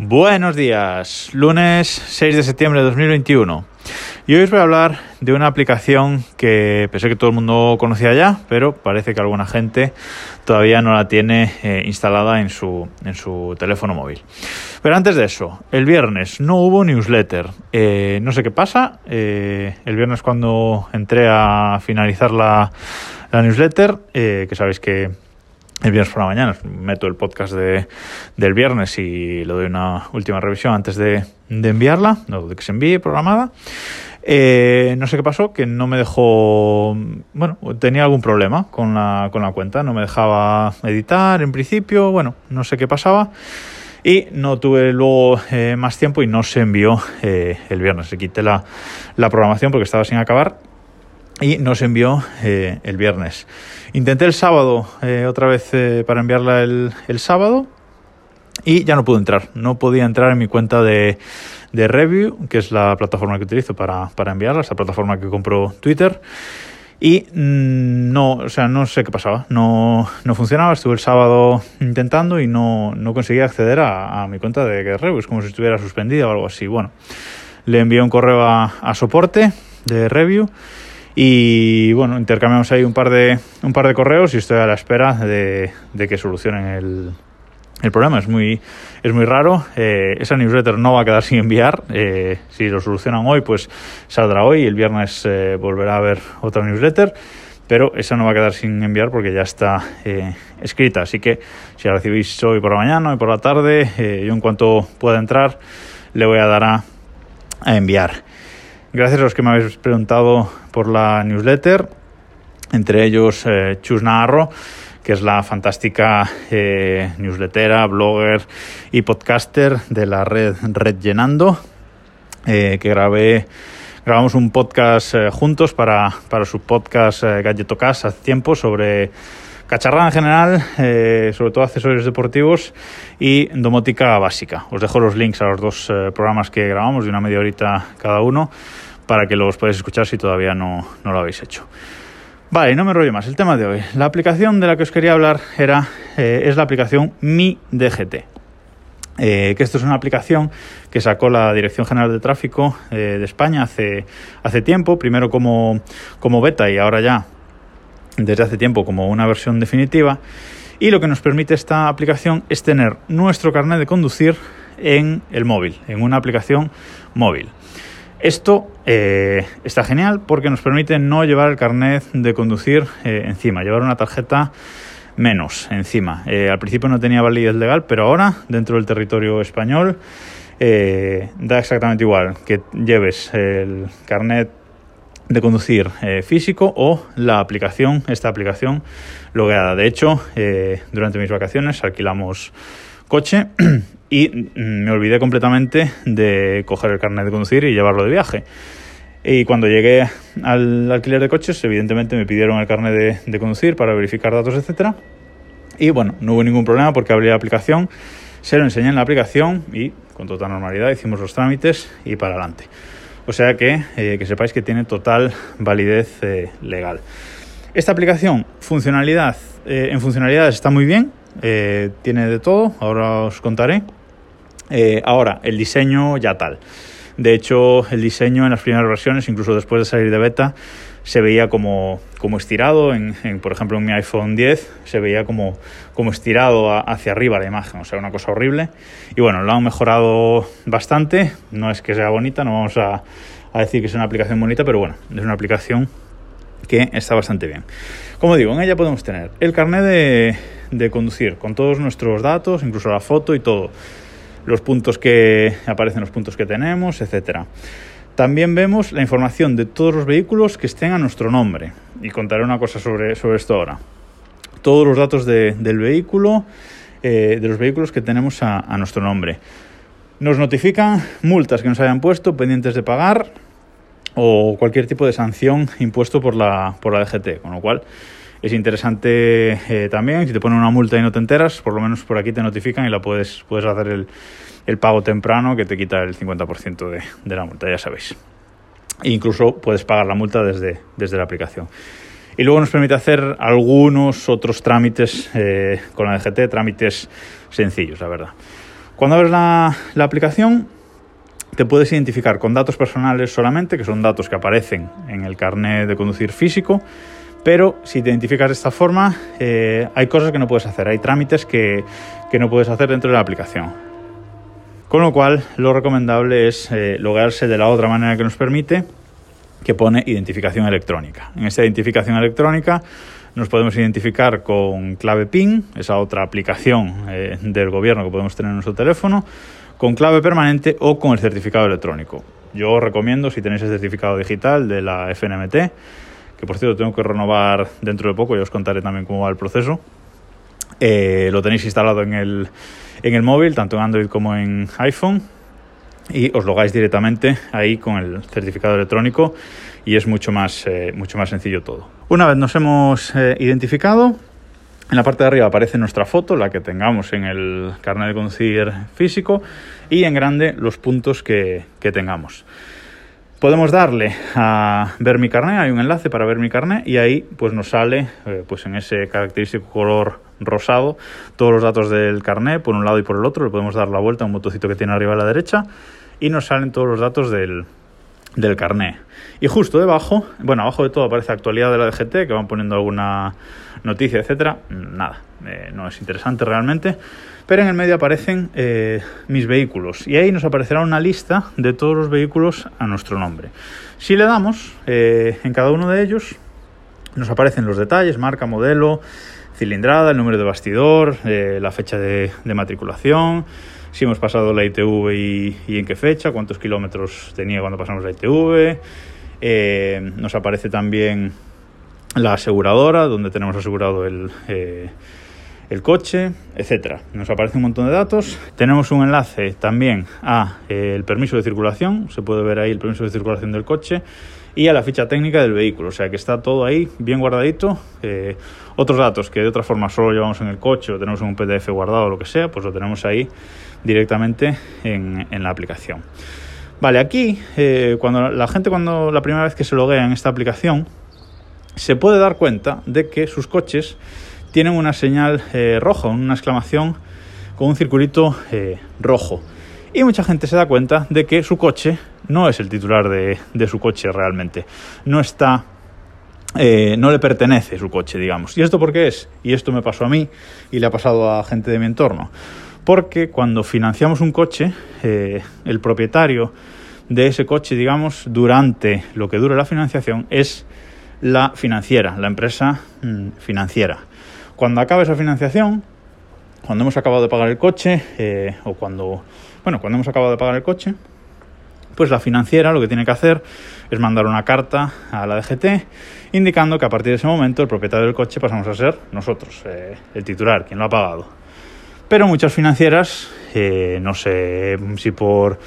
Buenos días, lunes 6 de septiembre de 2021. Y hoy os voy a hablar de una aplicación que pensé que todo el mundo conocía ya, pero parece que alguna gente todavía no la tiene eh, instalada en su, en su teléfono móvil. Pero antes de eso, el viernes no hubo newsletter. Eh, no sé qué pasa. Eh, el viernes cuando entré a finalizar la, la newsletter, que sabéis que el viernes por la mañana meto el podcast de, del viernes y le doy una última revisión antes de, de enviarla, no, de que se envíe programada. Eh, no sé qué pasó, que no me dejó, bueno, tenía algún problema con la, con la cuenta, no me dejaba editar en principio, bueno, no sé qué pasaba. Y no tuve luego eh, más tiempo y no se envió eh, el viernes. Se quité la, la programación porque estaba sin acabar y nos envió eh, el viernes. Intenté el sábado eh, otra vez eh, para enviarla el, sábado y ya no pude entrar. No podía entrar en mi cuenta de, de Review, que es la plataforma que utilizo para, para enviarla, esa plataforma que compró Twitter. Y mm, no, o sea, no sé qué pasaba, no, no funcionaba. Estuve el sábado intentando y no, no conseguía acceder a, a mi cuenta de, de Review. Es como si estuviera suspendida o algo así. Bueno, le envié un correo a, a soporte de Review y bueno, intercambiamos ahí un par de, un par de correos y estoy a la espera de, de que solucionen el, el problema. Es muy, es muy raro. Eh, esa newsletter no va a quedar sin enviar. Eh, si lo solucionan hoy, pues saldrá hoy. El viernes eh, volverá a haber otra newsletter. Pero esa no va a quedar sin enviar porque ya está eh, escrita. Así que si la recibís hoy por la mañana, hoy por la tarde, yo en cuanto pueda entrar, le voy a dar a, a enviar. Gracias a los que me habéis preguntado por la newsletter, entre ellos eh, Chus Narro, que es la fantástica eh, newslettera, blogger y podcaster de la red Red Llenando, eh, que grabé, grabamos un podcast eh, juntos para, para su podcast eh, Galletocast hace tiempo sobre cacharrada en general, eh, sobre todo accesorios deportivos y domótica básica. Os dejo los links a los dos eh, programas que grabamos de una media horita cada uno para que los podáis escuchar si todavía no, no lo habéis hecho. Vale, no me rollo más. El tema de hoy. La aplicación de la que os quería hablar era, eh, es la aplicación Mi DGT. Eh, que esto es una aplicación que sacó la Dirección General de Tráfico eh, de España hace, hace tiempo, primero como, como beta y ahora ya desde hace tiempo como una versión definitiva. Y lo que nos permite esta aplicación es tener nuestro carnet de conducir en el móvil, en una aplicación móvil. Esto eh, está genial porque nos permite no llevar el carnet de conducir eh, encima, llevar una tarjeta menos encima. Eh, al principio no tenía validez legal, pero ahora dentro del territorio español da exactamente igual que lleves el carnet de conducir físico o la aplicación, esta aplicación logueada. De hecho, durante mis vacaciones alquilamos coche y me olvidé completamente de coger el carnet de conducir y llevarlo de viaje. Y cuando llegué al alquiler de coches, evidentemente me pidieron el carnet de, conducir para verificar datos, etcétera. Y bueno, no hubo ningún problema porque abrí la aplicación, se lo enseñé en la aplicación y con total normalidad hicimos los trámites y para adelante. O sea que, eh, que sepáis que tiene total validez eh, legal. Esta aplicación, funcionalidad, eh, en funcionalidades está muy bien, tiene de todo, ahora os contaré. Eh, ahora, el diseño ya tal. De hecho, el diseño en las primeras versiones, incluso después de salir de beta, se veía como, como estirado. En, en, por ejemplo, en mi iPhone 10 se veía como, como estirado a, hacia arriba la imagen, o sea, una cosa horrible. Y bueno, lo han mejorado bastante. No es que sea bonita, no vamos a, a decir que es una aplicación bonita, pero bueno, es una aplicación que está bastante bien. Como digo, en ella podemos tener el carnet de, de conducir con todos nuestros datos, incluso la foto y todo los puntos que aparecen los puntos que tenemos, etcétera. También vemos la información de todos los vehículos que estén a nuestro nombre. Y contaré una cosa sobre, sobre esto ahora. Todos los datos de, del vehículo, eh, de los vehículos que tenemos a, a, nuestro nombre. Nos notifican multas que nos hayan puesto pendientes de pagar o cualquier tipo de sanción impuesto por la, por la DGT. Con lo cual es interesante eh, también. Si te ponen una multa y no te enteras, por lo menos por aquí te notifican y la puedes, puedes hacer el, el pago temprano que te quita el 50% de, de, la multa, ya sabéis. E incluso puedes pagar la multa desde, desde la aplicación. Y luego nos permite hacer algunos otros trámites eh, con la DGT, trámites sencillos, la verdad. Cuando abres la, la aplicación, te puedes identificar con datos personales solamente, que son datos que aparecen en el carnet de conducir físico, pero si te identificas de esta forma, eh, hay cosas que no puedes hacer, hay trámites que, que, no puedes hacer dentro de la aplicación. Con lo cual, lo recomendable es eh, de la otra manera que nos permite, que pone identificación electrónica. En esta identificación electrónica nos podemos identificar con clave PIN, esa otra aplicación eh, del gobierno que podemos tener en nuestro teléfono, con clave permanente o con el certificado electrónico. Yo os recomiendo, si tenéis el certificado digital de la FNMT, que por cierto tengo que renovar dentro de poco, y os contaré también cómo va el proceso, eh, lo tenéis instalado en el, en el móvil, tanto en Android como en iPhone, y os logáis directamente ahí con el certificado electrónico y es mucho más, eh, mucho más sencillo todo. Una vez nos hemos eh, identificado, en la parte de arriba aparece nuestra foto, la que tengamos en el carnet de conducir físico, y en grande los puntos que, que tengamos. Podemos darle a ver mi carnet, hay un enlace para ver mi carnet y ahí pues nos sale eh, pues en ese característico color rosado todos los datos del carnet por un lado y por el otro, le podemos dar la vuelta a un botoncito que tiene arriba a la derecha y nos salen todos los datos del, del carné. Y justo debajo, bueno, abajo de todo aparece actualidad de la DGT, que van poniendo alguna noticia, etcétera. Nada, eh, no es interesante realmente. Pero en el medio aparecen eh, mis vehículos y ahí nos aparecerá una lista de todos los vehículos a nuestro nombre. Si le damos eh, en cada uno de ellos, nos aparecen los detalles, marca, modelo, cilindrada, el número de bastidor, la fecha de, de matriculación si hemos pasado la ITV y, en qué fecha, cuántos kilómetros tenía cuando pasamos la ITV. Eh, nos aparece también la aseguradora, donde tenemos asegurado el, eh, el coche, etcétera. Nos aparece un montón de datos. Tenemos un enlace también a eh, el permiso de circulación, se puede ver ahí el permiso de circulación del coche y a la ficha técnica del vehículo, o sea que está todo ahí bien guardadito. otros datos que de otra forma solo llevamos en el coche o tenemos en un PDF guardado o lo que sea, pues lo tenemos ahí directamente en, la aplicación. Vale, aquí eh, cuando la gente cuando la primera vez que se loguea en esta aplicación se puede dar cuenta de que sus coches tienen una señal eh, roja, una exclamación con un circulito eh, rojo. Y mucha gente se da cuenta de que su coche no es el titular de, su coche realmente. No está no le pertenece su coche, digamos. ¿Y esto por qué es? Y esto me pasó a mí y le ha pasado a gente de mi entorno porque cuando financiamos un coche, eh, el propietario de ese coche, digamos, durante lo que dure la financiación, es la financiera, la empresa mm, financiera. Cuando acabe esa financiación, cuando hemos acabado de pagar el coche, eh, o cuando, bueno, cuando hemos acabado de pagar el coche, pues la financiera lo que tiene que hacer es mandar una carta a la DGT indicando que a partir de ese momento el propietario del coche pasamos a ser nosotros, eh, el titular, quien lo ha pagado. Pero muchas financieras, eh, no sé si por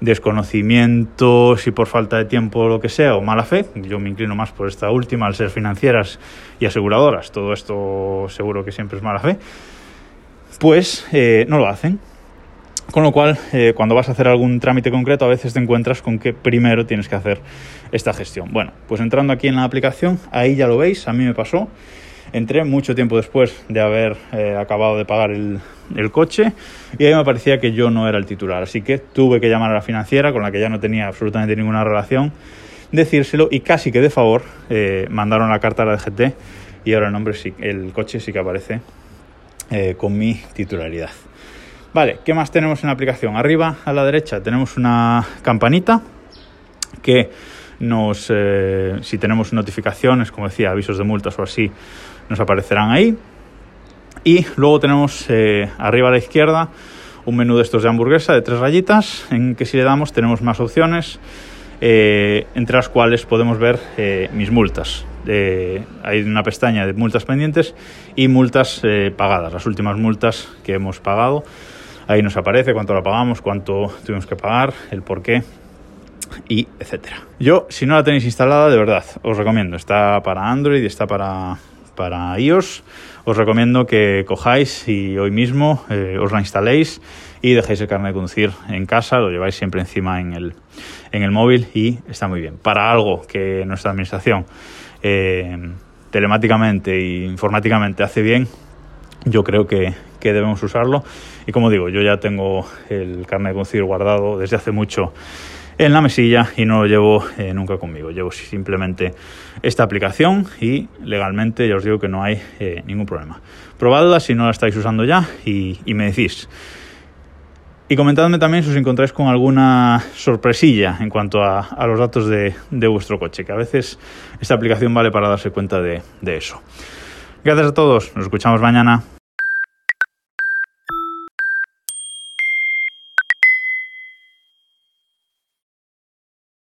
desconocimiento, si por falta de tiempo o lo que sea, o mala fe, yo me inclino más por esta última al ser financieras y aseguradoras, todo esto seguro que siempre es mala fe, pues eh, no lo hacen. Con lo cual, eh, cuando vas a hacer algún trámite concreto, a veces te encuentras con que primero tienes que hacer esta gestión. Bueno, pues entrando aquí en la aplicación, ahí ya lo veis, a mí me pasó. Entré mucho tiempo después de haber eh, acabado de pagar el, coche y ahí me parecía que yo no era el titular. Así que tuve que llamar a la financiera, con la que ya no tenía absolutamente ninguna relación, decírselo y casi que de favor eh, mandaron la carta a la DGT y ahora el nombre el coche sí que aparece con mi titularidad. Vale, ¿qué más tenemos en la aplicación? Arriba a la derecha tenemos una campanita que nos, si tenemos notificaciones, como decía, avisos de multas o así, nos aparecerán ahí. Y luego tenemos eh, arriba a la izquierda un menú de estos de hamburguesa de tres rayitas, en que si le damos tenemos más opciones, eh, entre las cuales podemos ver eh, mis multas. hay una pestaña de multas pendientes y multas pagadas, las últimas multas que hemos pagado. Ahí nos aparece cuánto la pagamos, cuánto tuvimos que pagar, el por qué y etcétera. Yo, si no la tenéis instalada, de verdad, os recomiendo. Está para Android y está para, para iOS, os recomiendo que cojáis y hoy mismo eh, os la instaléis y dejéis el carnet de conducir en casa, lo lleváis siempre encima en el, en el móvil y está muy bien. Para algo que nuestra administración eh, telemáticamente e informáticamente hace bien, yo creo que, que, debemos usarlo. Y como digo, yo ya tengo el carnet de conducir guardado desde hace mucho en la mesilla y no lo llevo eh, nunca conmigo. Llevo simplemente esta aplicación y legalmente ya os digo que no hay eh, ningún problema. Probadla si no la estáis usando ya y, y me decís. Y comentadme también si os encontráis con alguna sorpresilla en cuanto a, a los datos de, de, vuestro coche, que a veces esta aplicación vale para darse cuenta de, de eso. Gracias a todos, nos escuchamos mañana.